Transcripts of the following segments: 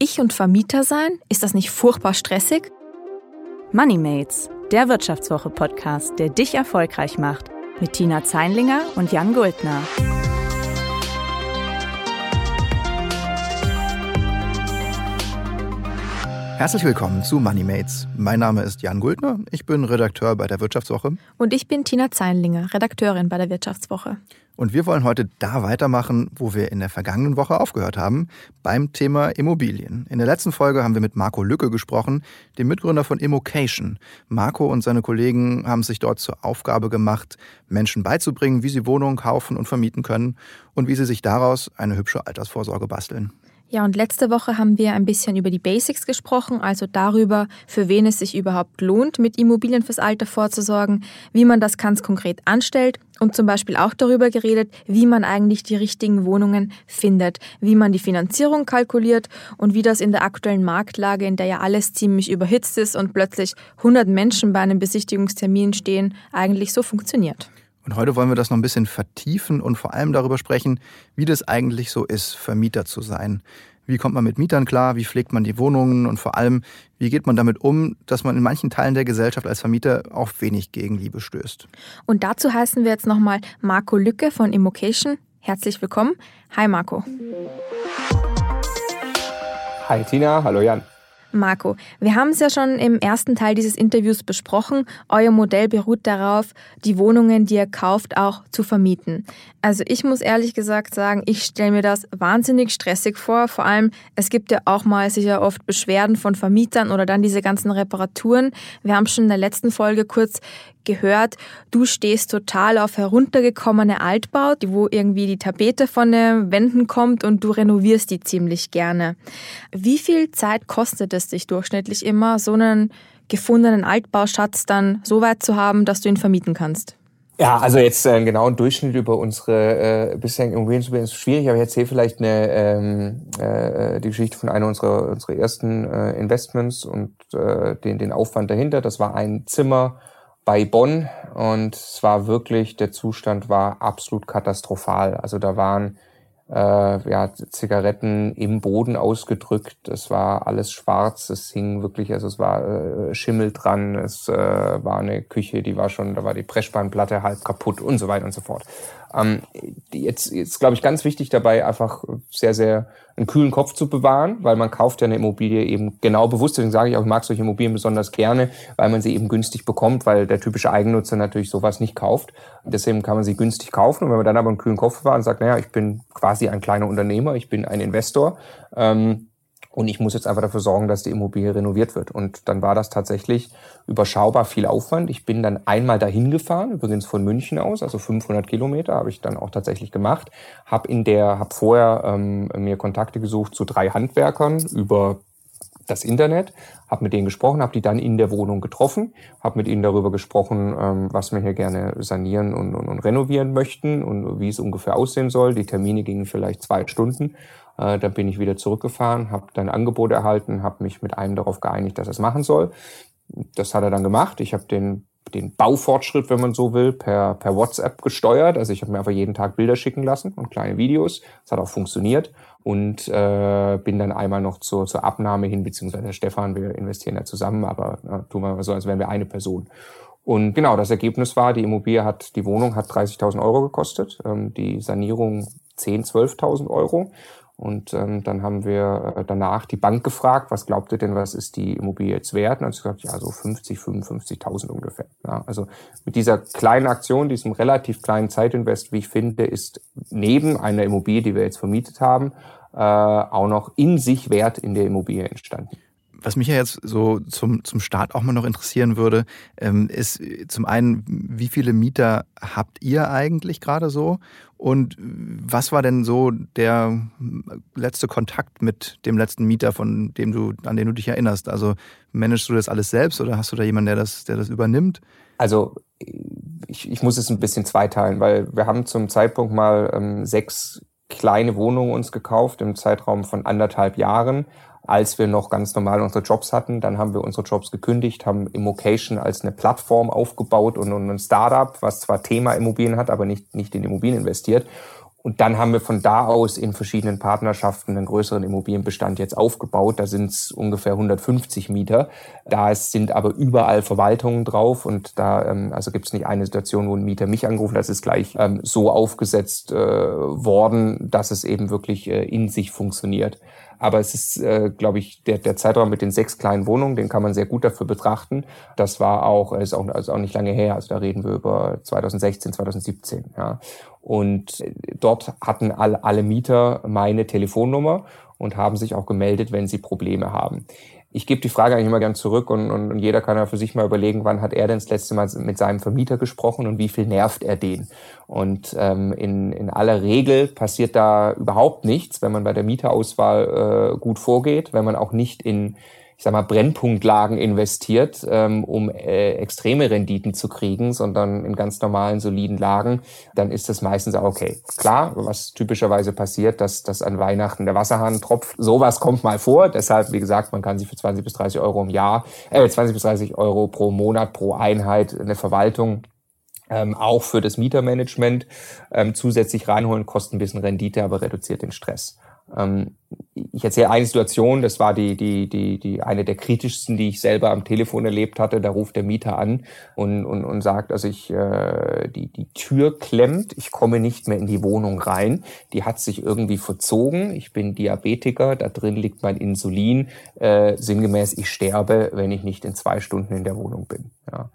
Ich und Vermieter sein? Ist das nicht furchtbar stressig? Moneymates, der Wirtschaftswoche-Podcast, der dich erfolgreich macht. Mit Tina Zeinlinger und Jan Guldner. Herzlich willkommen zu Moneymates. Mein Name ist Jan Guldner, ich bin Redakteur bei der Wirtschaftswoche. Und ich bin Tina Zeinlinger, Redakteurin bei der Wirtschaftswoche. Und wir wollen heute da weitermachen, wo wir in der vergangenen Woche aufgehört haben, beim Thema Immobilien. In der letzten Folge haben wir mit Marco Lücke gesprochen, dem Mitgründer von Immocation. Marco und seine Kollegen haben sich dort zur Aufgabe gemacht, Menschen beizubringen, wie sie Wohnungen kaufen und vermieten können und wie sie sich daraus eine hübsche Altersvorsorge basteln. Ja, und letzte Woche haben wir ein bisschen über die Basics gesprochen, also darüber, für wen es sich überhaupt lohnt, mit Immobilien fürs Alter vorzusorgen, wie man das ganz konkret anstellt und zum Beispiel auch darüber geredet, wie man eigentlich die richtigen Wohnungen findet, wie man die Finanzierung kalkuliert und wie das in der aktuellen Marktlage, in der ja alles ziemlich überhitzt ist und plötzlich 100 Menschen bei einem Besichtigungstermin stehen, eigentlich so funktioniert. Und heute wollen wir das noch ein bisschen vertiefen und vor allem darüber sprechen, wie das eigentlich so ist, Vermieter zu sein. Wie kommt man mit Mietern klar? Wie pflegt man die Wohnungen? Und vor allem, wie geht man damit um, dass man in manchen Teilen der Gesellschaft als Vermieter auf wenig Gegenliebe stößt? Und dazu heißen wir jetzt nochmal Marco Lücke von Immocation. Herzlich willkommen. Hi Marco. Hi Tina, hallo Jan. Marco, wir haben es ja schon im ersten Teil dieses Interviews besprochen. Euer Modell beruht darauf, die Wohnungen, die ihr kauft, auch zu vermieten. Also ich muss ehrlich gesagt sagen, ich stelle mir das wahnsinnig stressig vor. Vor allem, es gibt ja auch mal sicher oft Beschwerden von Vermietern oder dann diese ganzen Reparaturen. Wir haben schon in der letzten Folge kurz gehört, du stehst total auf heruntergekommene Altbauten, wo irgendwie die Tapete von den Wänden kommt und du renovierst die ziemlich gerne. Wie viel Zeit kostet es dich durchschnittlich immer, so einen gefundenen Altbauschatz dann so weit zu haben, dass du ihn vermieten kannst? Ja, also jetzt äh, genau ein Durchschnitt über unsere äh, bisherigen Immobilien zu bilden, ist schwierig, aber ich erzähle vielleicht eine, ähm, äh, die Geschichte von einer unserer, unserer ersten äh, Investments und äh, den, den Aufwand dahinter. Das war ein Zimmer bei Bonn und es war wirklich, der Zustand war absolut katastrophal. Also da waren äh, ja, Zigaretten im Boden ausgedrückt. Es war alles schwarz. Es hing wirklich, also es war äh, Schimmel dran. Es äh, war eine Küche, die war schon, da war die Pressspanplatte halb kaputt und so weiter und so fort. Ähm, jetzt jetzt glaube ich ganz wichtig dabei, einfach sehr, sehr einen kühlen Kopf zu bewahren, weil man kauft ja eine Immobilie eben genau bewusst. Deswegen sage ich auch, ich mag solche Immobilien besonders gerne, weil man sie eben günstig bekommt, weil der typische Eigennutzer natürlich sowas nicht kauft. Deswegen kann man sie günstig kaufen. Und wenn man dann aber einen kühlen Kopf bewahrt und sagt, naja, ich bin quasi ein kleiner Unternehmer, ich bin ein Investor, ähm, und ich muss jetzt einfach dafür sorgen, dass die Immobilie renoviert wird. Und dann war das tatsächlich überschaubar viel Aufwand. Ich bin dann einmal dahin gefahren, übrigens von München aus, also 500 Kilometer habe ich dann auch tatsächlich gemacht. Habe in der, habe vorher ähm, mir Kontakte gesucht zu drei Handwerkern über das Internet, habe mit denen gesprochen, habe die dann in der Wohnung getroffen, habe mit ihnen darüber gesprochen, ähm, was wir hier gerne sanieren und, und, und renovieren möchten und wie es ungefähr aussehen soll. Die Termine gingen vielleicht zwei Stunden äh, dann bin ich wieder zurückgefahren, habe dann Angebot erhalten, habe mich mit einem darauf geeinigt, dass er es machen soll. Das hat er dann gemacht. Ich habe den den Baufortschritt, wenn man so will, per, per WhatsApp gesteuert. Also ich habe mir einfach jeden Tag Bilder schicken lassen und kleine Videos. Das hat auch funktioniert. Und äh, bin dann einmal noch zur, zur Abnahme hin, beziehungsweise Stefan, wir investieren ja zusammen, aber äh, tun wir mal so, als wären wir eine Person. Und genau, das Ergebnis war, die Immobilie hat, die Wohnung hat 30.000 Euro gekostet, ähm, die Sanierung 10.000, 12.000 Euro. Und ähm, dann haben wir äh, danach die Bank gefragt, was glaubt ihr denn, was ist die Immobilie jetzt wert? Und dann hat sie gesagt, ja, so 50, 55.000 ungefähr. Ja, also mit dieser kleinen Aktion, diesem relativ kleinen Zeitinvest, wie ich finde, ist neben einer Immobilie, die wir jetzt vermietet haben, äh, auch noch in sich Wert in der Immobilie entstanden. Was mich ja jetzt so zum, zum Start auch mal noch interessieren würde, ähm, ist zum einen, wie viele Mieter habt ihr eigentlich gerade so? Und was war denn so der letzte Kontakt mit dem letzten Mieter, von dem du, an den du dich erinnerst? Also managst du das alles selbst oder hast du da jemanden, der das, der das übernimmt? Also ich, ich muss es ein bisschen zweiteilen, weil wir haben zum Zeitpunkt mal ähm, sechs kleine Wohnungen uns gekauft im Zeitraum von anderthalb Jahren als wir noch ganz normal unsere Jobs hatten. Dann haben wir unsere Jobs gekündigt, haben Immocation als eine Plattform aufgebaut und, ein Startup, was zwar Thema Immobilien hat, aber nicht, nicht in Immobilien investiert. Und dann haben wir von da aus in verschiedenen Partnerschaften einen größeren Immobilienbestand jetzt aufgebaut. Da sind es ungefähr 150 Mieter. Da sind aber überall Verwaltungen drauf und da ähm, also gibt es nicht eine Situation, wo ein Mieter mich angerufen hat. Das ist gleich ähm, so aufgesetzt äh, worden, dass es eben wirklich äh, in sich funktioniert. Aber es ist, äh, glaube ich, der, der Zeitraum mit den sechs kleinen Wohnungen, den kann man sehr gut dafür betrachten. Das war auch, ist auch, also auch nicht lange her. Also da reden wir über 2016, 2017. Ja. Und dort hatten alle, alle Mieter meine Telefonnummer und haben sich auch gemeldet, wenn sie Probleme haben ich gebe die Frage eigentlich immer gern zurück und, und, und jeder kann ja für sich mal überlegen, wann hat er denn das letzte Mal mit seinem Vermieter gesprochen und wie viel nervt er den. Und ähm, in, in aller Regel passiert da überhaupt nichts, wenn man bei der Mieterauswahl äh, gut vorgeht, wenn man auch nicht in ich sag mal, Brennpunktlagen investiert, ähm, um äh, extreme Renditen zu kriegen, sondern in ganz normalen, soliden Lagen, dann ist das meistens auch okay. Klar, was typischerweise passiert, dass, dass an Weihnachten der Wasserhahn tropft, sowas kommt mal vor. Deshalb, wie gesagt, man kann sich für 20 bis 30 Euro im Jahr, äh, 20 bis 30 Euro pro Monat, pro Einheit eine Verwaltung ähm, auch für das Mietermanagement ähm, zusätzlich reinholen, kostet ein bisschen Rendite, aber reduziert den Stress. Ähm, ich erzähle eine Situation, das war die, die, die, die eine der kritischsten, die ich selber am Telefon erlebt hatte. Da ruft der Mieter an und, und, und sagt, also ich äh, die, die Tür klemmt, ich komme nicht mehr in die Wohnung rein. Die hat sich irgendwie verzogen. Ich bin Diabetiker, da drin liegt mein Insulin. Äh, sinngemäß, ich sterbe, wenn ich nicht in zwei Stunden in der Wohnung bin. Ja.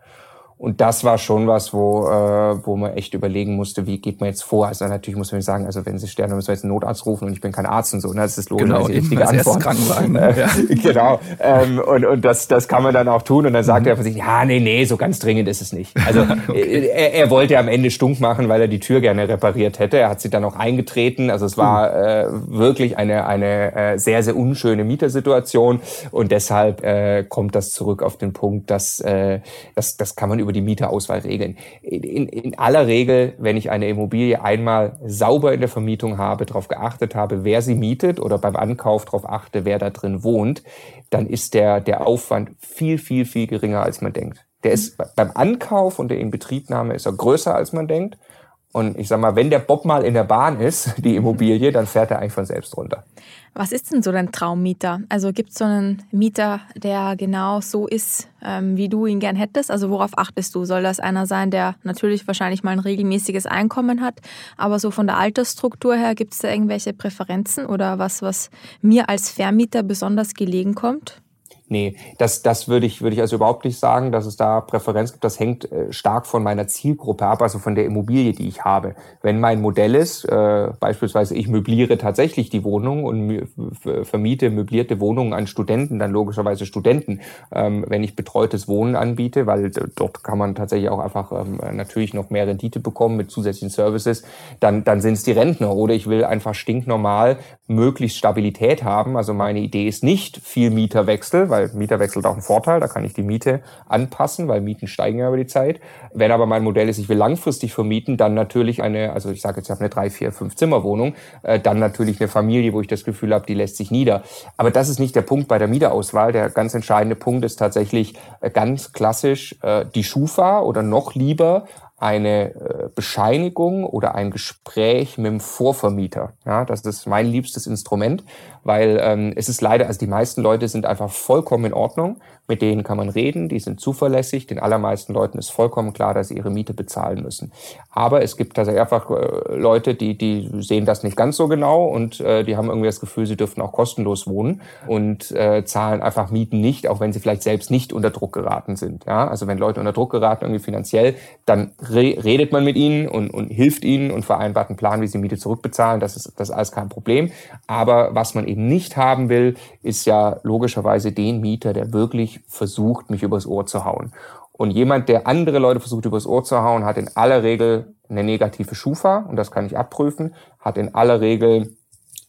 Und das war schon was, wo, äh, wo man echt überlegen musste, wie geht man jetzt vor. Also natürlich muss man sagen, also wenn Sie sterben, müssen wir jetzt einen Notarzt rufen und ich bin kein Arzt und so. Ne? Das ist logisch, genau, die richtige Antwort. Krankenwagen, ja. genau. Ähm, und und das, das kann man dann auch tun. Und dann sagt mhm. er von sich, ja, nee, nee, so ganz dringend ist es nicht. Also okay. er, er wollte am Ende stunk machen, weil er die Tür gerne repariert hätte. Er hat sie dann auch eingetreten. Also es war mhm. äh, wirklich eine, eine äh, sehr, sehr unschöne Mietersituation. Und deshalb äh, kommt das zurück auf den Punkt, dass äh, das, das kann man über die Mieterauswahl regeln. In, in aller Regel, wenn ich eine Immobilie einmal sauber in der Vermietung habe, darauf geachtet habe, wer sie mietet oder beim Ankauf darauf achte, wer da drin wohnt, dann ist der, der Aufwand viel, viel, viel geringer, als man denkt. Der ist beim Ankauf und der Inbetriebnahme ist er größer, als man denkt. Und ich sag mal, wenn der Bob mal in der Bahn ist, die Immobilie, dann fährt er eigentlich von selbst runter. Was ist denn so dein Traummieter? Also gibt es so einen Mieter, der genau so ist, ähm, wie du ihn gern hättest? Also worauf achtest du? Soll das einer sein, der natürlich wahrscheinlich mal ein regelmäßiges Einkommen hat, aber so von der Altersstruktur her gibt es da irgendwelche Präferenzen oder was, was mir als Vermieter besonders gelegen kommt? Nee, das, das würde ich, würde ich also überhaupt nicht sagen, dass es da Präferenz gibt. Das hängt äh, stark von meiner Zielgruppe ab, also von der Immobilie, die ich habe. Wenn mein Modell ist, äh, beispielsweise ich möbliere tatsächlich die Wohnung und vermiete möblierte Wohnungen an Studenten, dann logischerweise Studenten. Ähm, wenn ich betreutes Wohnen anbiete, weil dort kann man tatsächlich auch einfach ähm, natürlich noch mehr Rendite bekommen mit zusätzlichen Services, dann, dann sind es die Rentner. Oder ich will einfach stinknormal möglichst Stabilität haben. Also meine Idee ist nicht viel Mieterwechsel, weil weil Mieterwechsel auch einen Vorteil, da kann ich die Miete anpassen, weil Mieten steigen ja über die Zeit. Wenn aber mein Modell ist, ich will langfristig vermieten, dann natürlich eine, also ich sage jetzt, ich habe eine drei, vier, fünf Zimmerwohnung, äh, dann natürlich eine Familie, wo ich das Gefühl habe, die lässt sich nieder. Aber das ist nicht der Punkt bei der Mieterauswahl. Der ganz entscheidende Punkt ist tatsächlich äh, ganz klassisch äh, die Schufa oder noch lieber eine äh, Bescheinigung oder ein Gespräch mit dem Vorvermieter. Ja, das ist mein liebstes Instrument, weil ähm, es ist leider, also die meisten Leute sind einfach vollkommen in Ordnung, mit denen kann man reden, die sind zuverlässig, den allermeisten Leuten ist vollkommen klar, dass sie ihre Miete bezahlen müssen. Aber es gibt tatsächlich einfach äh, Leute, die, die sehen das nicht ganz so genau und äh, die haben irgendwie das Gefühl, sie dürfen auch kostenlos wohnen und äh, zahlen einfach Mieten nicht, auch wenn sie vielleicht selbst nicht unter Druck geraten sind. Ja, also wenn Leute unter Druck geraten, irgendwie finanziell, dann re redet man mit ihnen und, und hilft ihnen und vereinbart einen Plan, wie sie Miete zurückbezahlen. Das ist, das ist alles kein Problem. Aber was man eben nicht haben will, ist ja logischerweise den Mieter, der wirklich versucht, mich übers Ohr zu hauen. Und jemand, der andere Leute versucht, übers Ohr zu hauen, hat in aller Regel eine negative Schufa, und das kann ich abprüfen, hat in aller Regel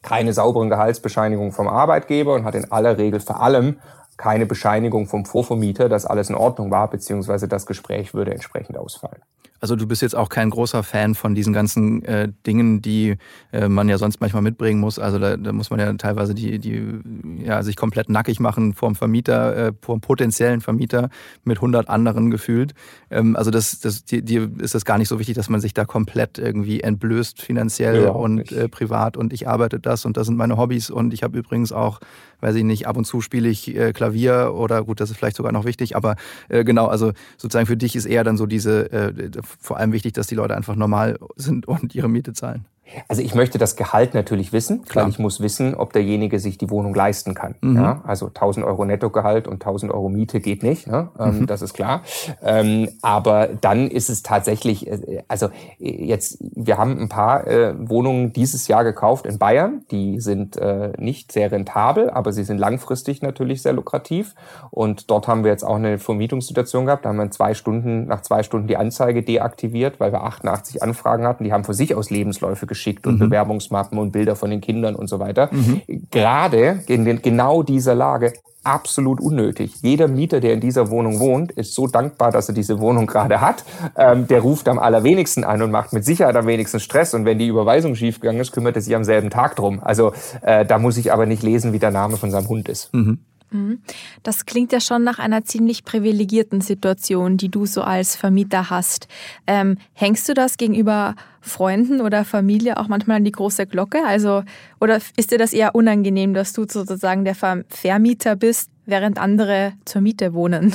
keine sauberen Gehaltsbescheinigungen vom Arbeitgeber und hat in aller Regel vor allem keine Bescheinigung vom Vorvermieter, dass alles in Ordnung war, beziehungsweise das Gespräch würde entsprechend ausfallen. Also du bist jetzt auch kein großer Fan von diesen ganzen äh, Dingen, die äh, man ja sonst manchmal mitbringen muss. Also da, da, muss man ja teilweise die, die ja, sich komplett nackig machen vor dem Vermieter, äh, vor dem potenziellen Vermieter mit 100 anderen gefühlt. Ähm, also das, das, dir, dir ist das gar nicht so wichtig, dass man sich da komplett irgendwie entblößt finanziell ja, und äh, privat und ich arbeite das und das sind meine Hobbys und ich habe übrigens auch weiß ich nicht, ab und zu spiele ich äh, Klavier oder gut, das ist vielleicht sogar noch wichtig, aber äh, genau, also sozusagen für dich ist eher dann so diese, äh, vor allem wichtig, dass die Leute einfach normal sind und ihre Miete zahlen. Also ich möchte das Gehalt natürlich wissen, Klar. weil ich muss wissen, ob derjenige sich die Wohnung leisten kann. Mhm. Ja, also 1000 Euro Nettogehalt und 1000 Euro Miete geht nicht, ne? ähm, mhm. das ist klar. Ähm, aber dann ist es tatsächlich, äh, also jetzt, wir haben ein paar äh, Wohnungen dieses Jahr gekauft in Bayern, die sind äh, nicht sehr rentabel, aber sie sind langfristig natürlich sehr lukrativ. Und dort haben wir jetzt auch eine Vermietungssituation gehabt, da haben wir zwei Stunden, nach zwei Stunden die Anzeige deaktiviert, weil wir 88 Anfragen hatten, die haben für sich aus Lebensläufe geschickt und mhm. Bewerbungsmappen und Bilder von den Kindern und so weiter. Mhm. Gerade in den, genau dieser Lage absolut unnötig. Jeder Mieter, der in dieser Wohnung wohnt, ist so dankbar, dass er diese Wohnung gerade hat. Ähm, der ruft am allerwenigsten an und macht mit Sicherheit am wenigsten Stress. Und wenn die Überweisung schiefgegangen ist, kümmert er sich am selben Tag drum. Also äh, da muss ich aber nicht lesen, wie der Name von seinem Hund ist. Mhm. Mhm. Das klingt ja schon nach einer ziemlich privilegierten Situation, die du so als Vermieter hast. Ähm, hängst du das gegenüber Freunden oder Familie auch manchmal an die große Glocke? Also, oder ist dir das eher unangenehm, dass du sozusagen der Vermieter bist, während andere zur Miete wohnen?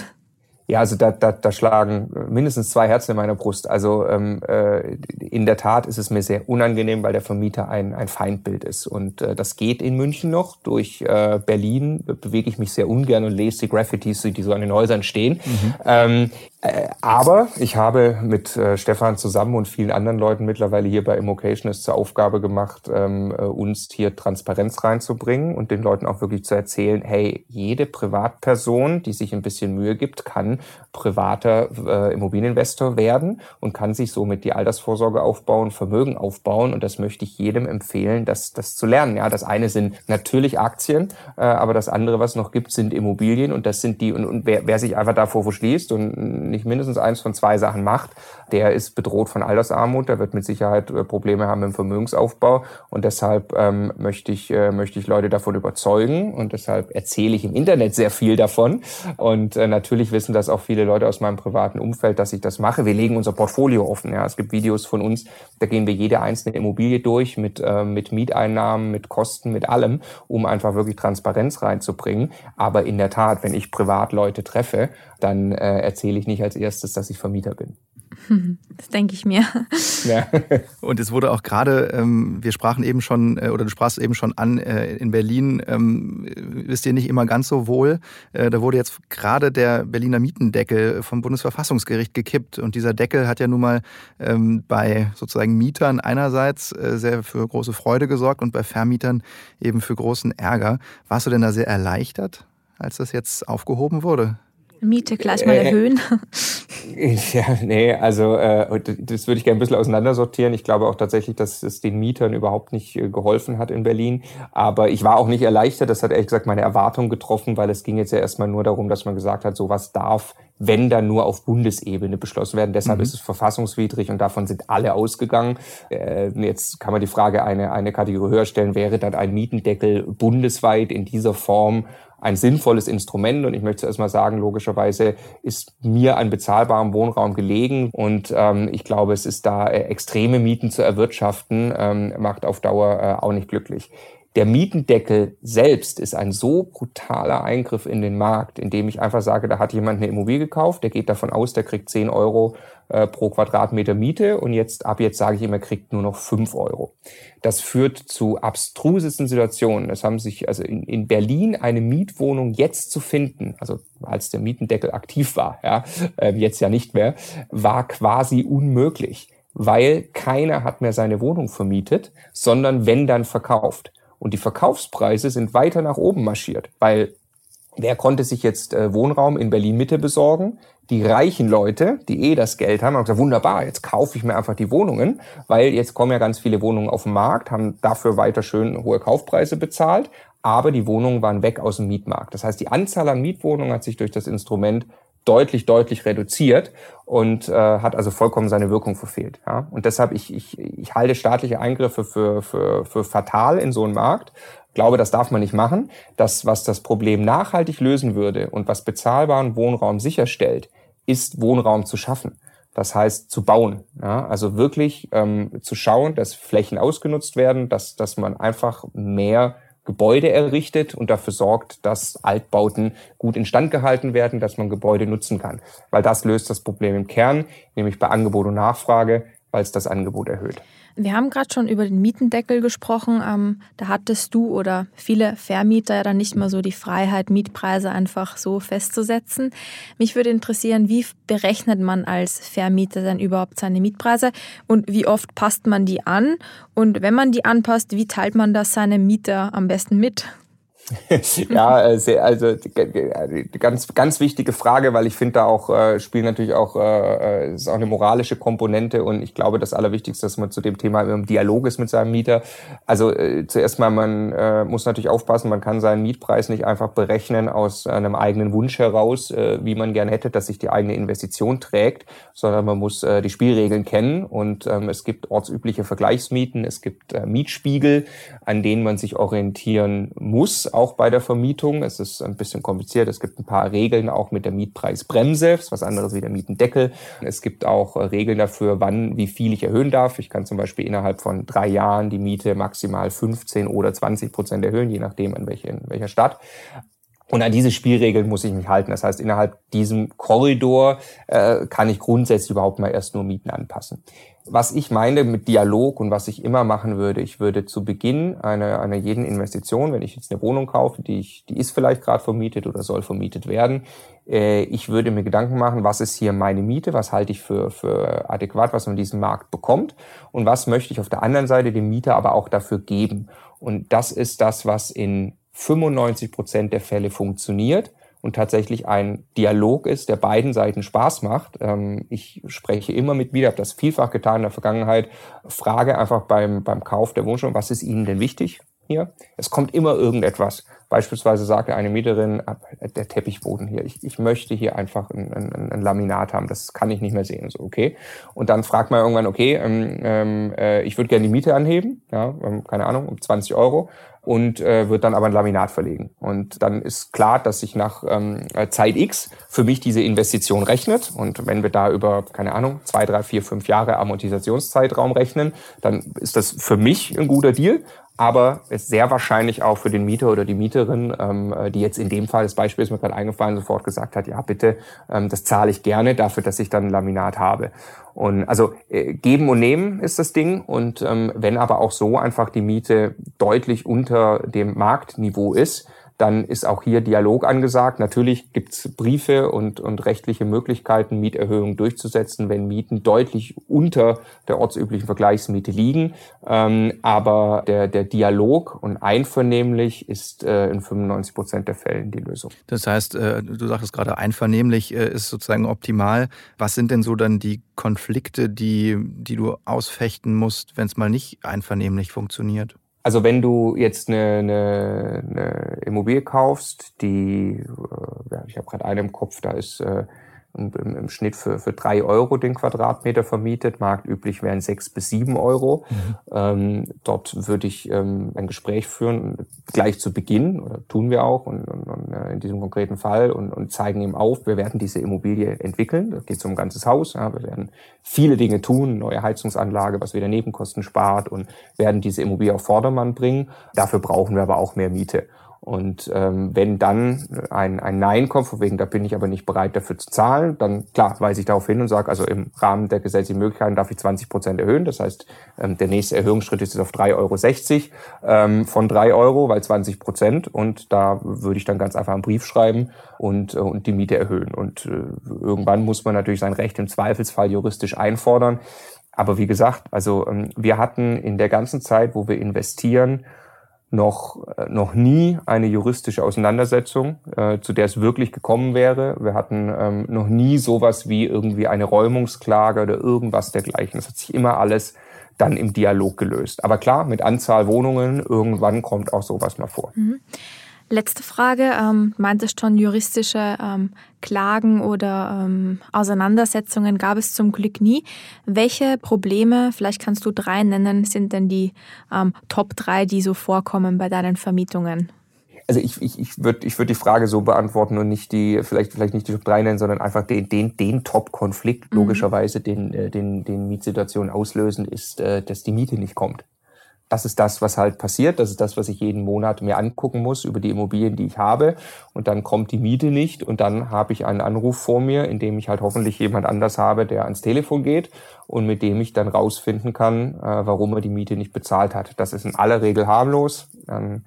Ja, also da, da, da schlagen mindestens zwei Herzen in meiner Brust. Also ähm, äh, in der Tat ist es mir sehr unangenehm, weil der Vermieter ein, ein Feindbild ist. Und äh, das geht in München noch. Durch äh, Berlin bewege ich mich sehr ungern und lese die Graffitis, die so an den Häusern stehen. Mhm. Ähm, äh, aber ich habe mit äh, Stefan zusammen und vielen anderen Leuten mittlerweile hier bei Immocation es zur Aufgabe gemacht, ähm, äh, uns hier Transparenz reinzubringen und den Leuten auch wirklich zu erzählen, hey, jede Privatperson, die sich ein bisschen Mühe gibt, kann privater äh, Immobilieninvestor werden und kann sich somit die Altersvorsorge aufbauen, Vermögen aufbauen. Und das möchte ich jedem empfehlen, das, das zu lernen. Ja, das eine sind natürlich Aktien, äh, aber das andere, was noch gibt, sind Immobilien und das sind die, und, und wer, wer sich einfach davor verschließt und nicht mindestens eins von zwei Sachen macht, der ist bedroht von Altersarmut, der wird mit Sicherheit äh, Probleme haben im Vermögensaufbau und deshalb ähm, möchte ich äh, möchte ich Leute davon überzeugen und deshalb erzähle ich im Internet sehr viel davon und äh, natürlich wissen das auch viele Leute aus meinem privaten Umfeld, dass ich das mache. Wir legen unser Portfolio offen. Ja, es gibt Videos von uns, da gehen wir jede einzelne Immobilie durch mit äh, mit Mieteinnahmen, mit Kosten, mit allem, um einfach wirklich Transparenz reinzubringen. Aber in der Tat, wenn ich privat Leute treffe, dann äh, erzähle ich nicht als erstes, dass ich Vermieter bin. Das denke ich mir. Ja. Und es wurde auch gerade, ähm, wir sprachen eben schon, äh, oder du sprachst eben schon an, äh, in Berlin ähm, wisst ihr nicht immer ganz so wohl. Äh, da wurde jetzt gerade der Berliner Mietendeckel vom Bundesverfassungsgericht gekippt. Und dieser Deckel hat ja nun mal ähm, bei sozusagen Mietern einerseits äh, sehr für große Freude gesorgt und bei Vermietern eben für großen Ärger. Warst du denn da sehr erleichtert, als das jetzt aufgehoben wurde? Miete gleich mal äh, erhöhen? Ja, nee, also äh, das würde ich gerne ein bisschen auseinandersortieren. Ich glaube auch tatsächlich, dass es den Mietern überhaupt nicht äh, geholfen hat in Berlin. Aber ich war auch nicht erleichtert. Das hat ehrlich gesagt meine Erwartung getroffen, weil es ging jetzt ja erstmal nur darum, dass man gesagt hat, sowas darf, wenn dann nur auf Bundesebene beschlossen werden. Deshalb mhm. ist es verfassungswidrig und davon sind alle ausgegangen. Äh, jetzt kann man die Frage eine, eine Kategorie höher stellen, wäre dann ein Mietendeckel bundesweit in dieser Form ein sinnvolles Instrument. Und ich möchte zuerst mal sagen, logischerweise ist mir ein bezahlbarem Wohnraum gelegen. Und ähm, ich glaube, es ist da äh, extreme Mieten zu erwirtschaften, ähm, macht auf Dauer äh, auch nicht glücklich. Der Mietendeckel selbst ist ein so brutaler Eingriff in den Markt, indem ich einfach sage, da hat jemand eine Immobilie gekauft, der geht davon aus, der kriegt 10 Euro äh, pro Quadratmeter Miete und jetzt ab jetzt sage ich ihm, er kriegt nur noch 5 Euro. Das führt zu abstrusesten Situationen. Es haben sich also in, in Berlin eine Mietwohnung jetzt zu finden, also als der Mietendeckel aktiv war, ja, äh, jetzt ja nicht mehr, war quasi unmöglich weil keiner hat mehr seine Wohnung vermietet, sondern wenn dann verkauft. Und die Verkaufspreise sind weiter nach oben marschiert, weil wer konnte sich jetzt äh, Wohnraum in Berlin Mitte besorgen? Die reichen Leute, die eh das Geld haben, haben gesagt, wunderbar, jetzt kaufe ich mir einfach die Wohnungen, weil jetzt kommen ja ganz viele Wohnungen auf den Markt, haben dafür weiter schön hohe Kaufpreise bezahlt, aber die Wohnungen waren weg aus dem Mietmarkt. Das heißt, die Anzahl an Mietwohnungen hat sich durch das Instrument deutlich, deutlich reduziert und äh, hat also vollkommen seine Wirkung verfehlt. Ja? Und deshalb, ich, ich, ich halte staatliche Eingriffe für, für, für fatal in so einen Markt. glaube, das darf man nicht machen. Das, was das Problem nachhaltig lösen würde und was bezahlbaren Wohnraum sicherstellt, ist Wohnraum zu schaffen. Das heißt, zu bauen. Ja? Also wirklich ähm, zu schauen, dass Flächen ausgenutzt werden, dass, dass man einfach mehr Gebäude errichtet und dafür sorgt, dass Altbauten gut instand gehalten werden, dass man Gebäude nutzen kann. Weil das löst das Problem im Kern, nämlich bei Angebot und Nachfrage, weil es das Angebot erhöht. Wir haben gerade schon über den Mietendeckel gesprochen. Ähm, da hattest du oder viele Vermieter ja dann nicht mehr so die Freiheit, Mietpreise einfach so festzusetzen. Mich würde interessieren, wie berechnet man als Vermieter denn überhaupt seine Mietpreise und wie oft passt man die an? Und wenn man die anpasst, wie teilt man das seinem Mieter am besten mit? ja, äh, sehr, also ganz ganz wichtige Frage, weil ich finde da auch äh, spielt natürlich auch äh, äh, ist auch eine moralische Komponente und ich glaube das Allerwichtigste, dass man zu dem Thema im Dialog ist mit seinem Mieter. Also äh, zuerst mal man äh, muss natürlich aufpassen, man kann seinen Mietpreis nicht einfach berechnen aus einem eigenen Wunsch heraus, äh, wie man gern hätte, dass sich die eigene Investition trägt, sondern man muss äh, die Spielregeln kennen und ähm, es gibt ortsübliche Vergleichsmieten, es gibt äh, Mietspiegel, an denen man sich orientieren muss auch bei der Vermietung. Es ist ein bisschen kompliziert. Es gibt ein paar Regeln auch mit der Mietpreisbremse, ist was anderes wie der Mietendeckel. Es gibt auch äh, Regeln dafür, wann, wie viel ich erhöhen darf. Ich kann zum Beispiel innerhalb von drei Jahren die Miete maximal 15 oder 20 Prozent erhöhen, je nachdem in, welche, in welcher Stadt. Und an diese Spielregeln muss ich mich halten. Das heißt, innerhalb diesem Korridor äh, kann ich grundsätzlich überhaupt mal erst nur Mieten anpassen. Was ich meine mit Dialog und was ich immer machen würde, ich würde zu Beginn einer, einer jeden Investition, wenn ich jetzt eine Wohnung kaufe, die, ich, die ist vielleicht gerade vermietet oder soll vermietet werden, äh, ich würde mir Gedanken machen, was ist hier meine Miete, was halte ich für, für adäquat, was man in diesem Markt bekommt und was möchte ich auf der anderen Seite dem Mieter aber auch dafür geben. Und das ist das, was in 95 Prozent der Fälle funktioniert und tatsächlich ein Dialog ist, der beiden Seiten Spaß macht. Ähm, ich spreche immer mit wieder, habe das vielfach getan in der Vergangenheit, frage einfach beim, beim Kauf der Wohnung, was ist Ihnen denn wichtig hier? Es kommt immer irgendetwas. Beispielsweise sagte eine Mieterin, ah, der Teppichboden hier, ich, ich möchte hier einfach ein, ein, ein, Laminat haben, das kann ich nicht mehr sehen. So, okay. Und dann fragt man irgendwann, okay, ähm, ähm äh, ich würde gerne die Miete anheben, ja, ähm, keine Ahnung, um 20 Euro und äh, wird dann aber ein Laminat verlegen. Und dann ist klar, dass sich nach ähm, Zeit X für mich diese Investition rechnet. Und wenn wir da über, keine Ahnung, zwei, drei, vier, fünf Jahre Amortisationszeitraum rechnen, dann ist das für mich ein guter Deal aber ist sehr wahrscheinlich auch für den Mieter oder die Mieterin, ähm, die jetzt in dem Fall, das Beispiel ist mir gerade eingefallen, sofort gesagt hat, ja bitte, ähm, das zahle ich gerne dafür, dass ich dann Laminat habe. Und also äh, geben und nehmen ist das Ding. Und ähm, wenn aber auch so einfach die Miete deutlich unter dem Marktniveau ist, dann ist auch hier Dialog angesagt. Natürlich gibt's Briefe und, und rechtliche Möglichkeiten, Mieterhöhungen durchzusetzen, wenn Mieten deutlich unter der ortsüblichen Vergleichsmiete liegen. Ähm, aber der, der Dialog und einvernehmlich ist äh, in 95 Prozent der Fällen die Lösung. Das heißt, äh, du sagtest gerade, einvernehmlich äh, ist sozusagen optimal. Was sind denn so dann die Konflikte, die, die du ausfechten musst, wenn es mal nicht einvernehmlich funktioniert? Also wenn du jetzt eine, eine, eine Immobilie kaufst, die, äh, ja, ich habe gerade eine im Kopf, da ist äh, im, im Schnitt für, für drei Euro den Quadratmeter vermietet. Marktüblich wären sechs bis sieben Euro. Mhm. Ähm, dort würde ich ähm, ein Gespräch führen, gleich zu Beginn, oder tun wir auch und, und, und äh, in diesem konkreten Fall und, und zeigen ihm auf, wir werden diese Immobilie entwickeln. Das geht um ein ganzes Haus. Ja. Wir werden viele Dinge tun, neue Heizungsanlage, was wieder Nebenkosten spart und werden diese Immobilie auf Vordermann bringen. Dafür brauchen wir aber auch mehr Miete. Und ähm, wenn dann ein, ein Nein kommt, von wegen, da bin ich aber nicht bereit dafür zu zahlen, dann klar weise ich darauf hin und sage, also im Rahmen der gesetzlichen Möglichkeiten darf ich 20 Prozent erhöhen. Das heißt, ähm, der nächste Erhöhungsschritt ist jetzt auf 3,60 Euro ähm, von 3 Euro, weil 20 Prozent. Und da würde ich dann ganz einfach einen Brief schreiben und, äh, und die Miete erhöhen. Und äh, irgendwann muss man natürlich sein Recht im Zweifelsfall juristisch einfordern. Aber wie gesagt, also ähm, wir hatten in der ganzen Zeit, wo wir investieren, noch, äh, noch nie eine juristische Auseinandersetzung, äh, zu der es wirklich gekommen wäre. Wir hatten ähm, noch nie sowas wie irgendwie eine Räumungsklage oder irgendwas dergleichen. Das hat sich immer alles dann im Dialog gelöst. Aber klar, mit Anzahl Wohnungen, irgendwann kommt auch sowas mal vor. Mhm. Letzte Frage. Ähm, meintest schon, juristische ähm, Klagen oder ähm, Auseinandersetzungen gab es zum Glück nie. Welche Probleme, vielleicht kannst du drei nennen, sind denn die ähm, Top drei, die so vorkommen bei deinen Vermietungen? Also ich, ich, ich würde ich würd die Frage so beantworten und nicht die, vielleicht, vielleicht nicht die Top 3 nennen, sondern einfach den, den, den Top-Konflikt, mhm. logischerweise, den, äh, den, den Mietsituationen auslösen, ist, äh, dass die Miete nicht kommt das ist das, was halt passiert. Das ist das, was ich jeden Monat mir angucken muss über die Immobilien, die ich habe. Und dann kommt die Miete nicht. Und dann habe ich einen Anruf vor mir, in dem ich halt hoffentlich jemand anders habe, der ans Telefon geht und mit dem ich dann rausfinden kann, äh, warum er die Miete nicht bezahlt hat. Das ist in aller Regel harmlos. Ähm,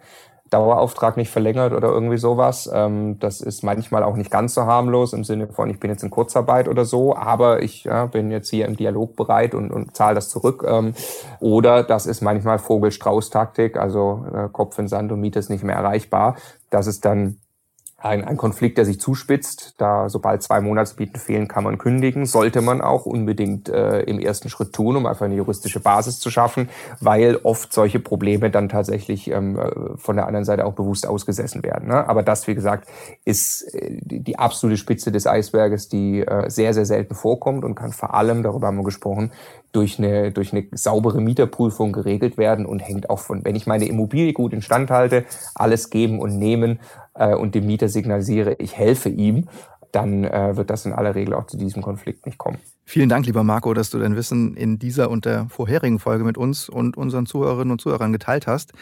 Dauerauftrag nicht verlängert oder irgendwie sowas. Ähm, das ist manchmal auch nicht ganz so harmlos im Sinne von, ich bin jetzt in Kurzarbeit oder so, aber ich ja, bin jetzt hier im Dialog bereit und, und zahle das zurück. Ähm, oder das ist manchmal Vogel-Strauß-Taktik, also äh, Kopf in Sand und Miete ist nicht mehr erreichbar. Das ist dann ein, ein Konflikt, der sich zuspitzt. Da sobald zwei Monatsmieten fehlen, kann man kündigen. Sollte man auch unbedingt äh, im ersten Schritt tun, um einfach eine juristische Basis zu schaffen, weil oft solche Probleme dann tatsächlich ähm, äh, von der anderen Seite auch bewusst ausgesessen werden. Ne? Aber das, wie gesagt, ist äh, die, die absolute Spitze des Eisberges, die äh, sehr, sehr selten vorkommt und kann vor allem, darüber haben wir gesprochen, durch eine, durch eine saubere Mieterprüfung geregelt werden und hängt auch von, wenn ich meine Immobilie gut instand halte, alles geben und nehmen äh, und dem Mieter signalisiere, ich helfe ihm, dann äh, wird das in aller Regel auch zu diesem Konflikt nicht kommen. Vielen Dank, lieber Marco, dass du dein Wissen in dieser und der vorherigen Folge mit uns und unseren Zuhörerinnen und Zuhörern geteilt hast.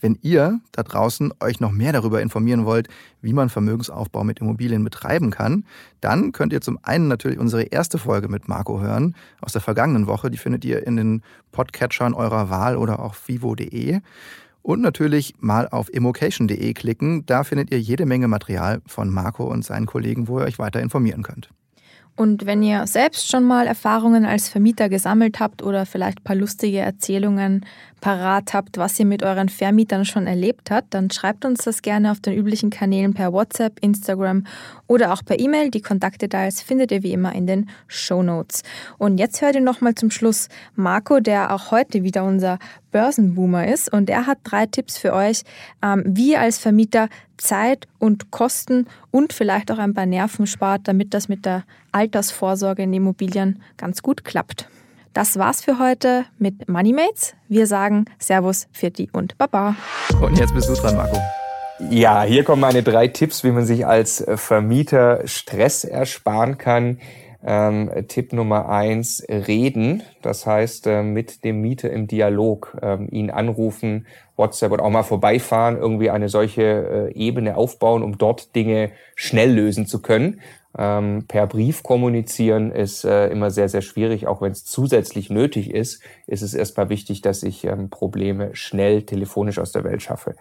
Wenn ihr da draußen euch noch mehr darüber informieren wollt, wie man Vermögensaufbau mit Immobilien betreiben kann, dann könnt ihr zum einen natürlich unsere erste Folge mit Marco hören aus der vergangenen Woche. Die findet ihr in den Podcatchern eurer Wahl oder auch vivo.de. Und natürlich mal auf immocation.de klicken. Da findet ihr jede Menge Material von Marco und seinen Kollegen, wo ihr euch weiter informieren könnt. Und wenn ihr selbst schon mal Erfahrungen als Vermieter gesammelt habt oder vielleicht ein paar lustige Erzählungen parat habt, was ihr mit euren Vermietern schon erlebt habt, dann schreibt uns das gerne auf den üblichen Kanälen per WhatsApp, Instagram oder auch per E-Mail. Die Kontaktdetails findet ihr wie immer in den Show Notes. Und jetzt hört ihr nochmal zum Schluss Marco, der auch heute wieder unser Börsenboomer ist. Und er hat drei Tipps für euch, ähm, wie ihr als Vermieter Zeit und Kosten und vielleicht auch ein paar Nerven spart, damit das mit der Altersvorsorge in Immobilien ganz gut klappt. Das war's für heute mit Moneymates. Wir sagen Servus, Firti und Baba. Und jetzt bist du dran, Marco. Ja, hier kommen meine drei Tipps, wie man sich als Vermieter Stress ersparen kann. Ähm, Tipp Nummer eins, reden. Das heißt, äh, mit dem Mieter im Dialog, ähm, ihn anrufen, WhatsApp oder auch mal vorbeifahren, irgendwie eine solche äh, Ebene aufbauen, um dort Dinge schnell lösen zu können. Ähm, per Brief kommunizieren ist äh, immer sehr, sehr schwierig, auch wenn es zusätzlich nötig ist, ist es erstmal wichtig, dass ich ähm, Probleme schnell telefonisch aus der Welt schaffe.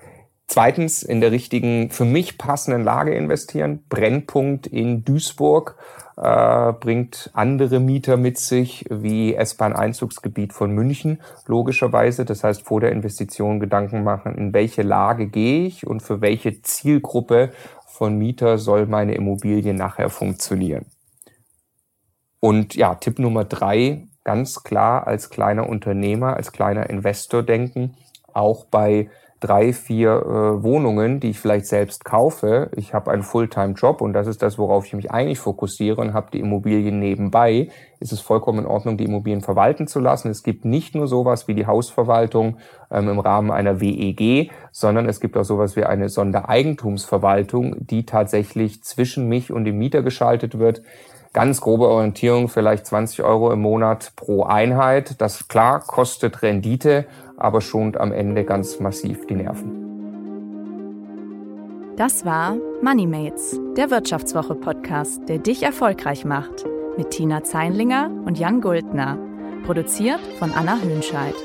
Zweitens, in der richtigen, für mich passenden Lage investieren. Brennpunkt in Duisburg äh, bringt andere Mieter mit sich, wie S-Bahn-Einzugsgebiet von München, logischerweise. Das heißt, vor der Investition Gedanken machen, in welche Lage gehe ich und für welche Zielgruppe von Mieter soll meine Immobilie nachher funktionieren. Und ja, Tipp Nummer drei, ganz klar als kleiner Unternehmer, als kleiner Investor denken, auch bei drei, vier äh, Wohnungen, die ich vielleicht selbst kaufe. Ich habe einen Fulltime-Job und das ist das, worauf ich mich eigentlich fokussiere und habe die Immobilien nebenbei. Ist es vollkommen in Ordnung, die Immobilien verwalten zu lassen. Es gibt nicht nur sowas wie die Hausverwaltung ähm, im Rahmen einer WEG, sondern es gibt auch sowas wie eine Sondereigentumsverwaltung, die tatsächlich zwischen mich und dem Mieter geschaltet wird ganz grobe Orientierung, vielleicht 20 Euro im Monat pro Einheit. Das klar kostet Rendite, aber schont am Ende ganz massiv die Nerven. Das war Moneymates, der Wirtschaftswoche-Podcast, der dich erfolgreich macht. Mit Tina Zeinlinger und Jan Guldner. Produziert von Anna Höhnscheid.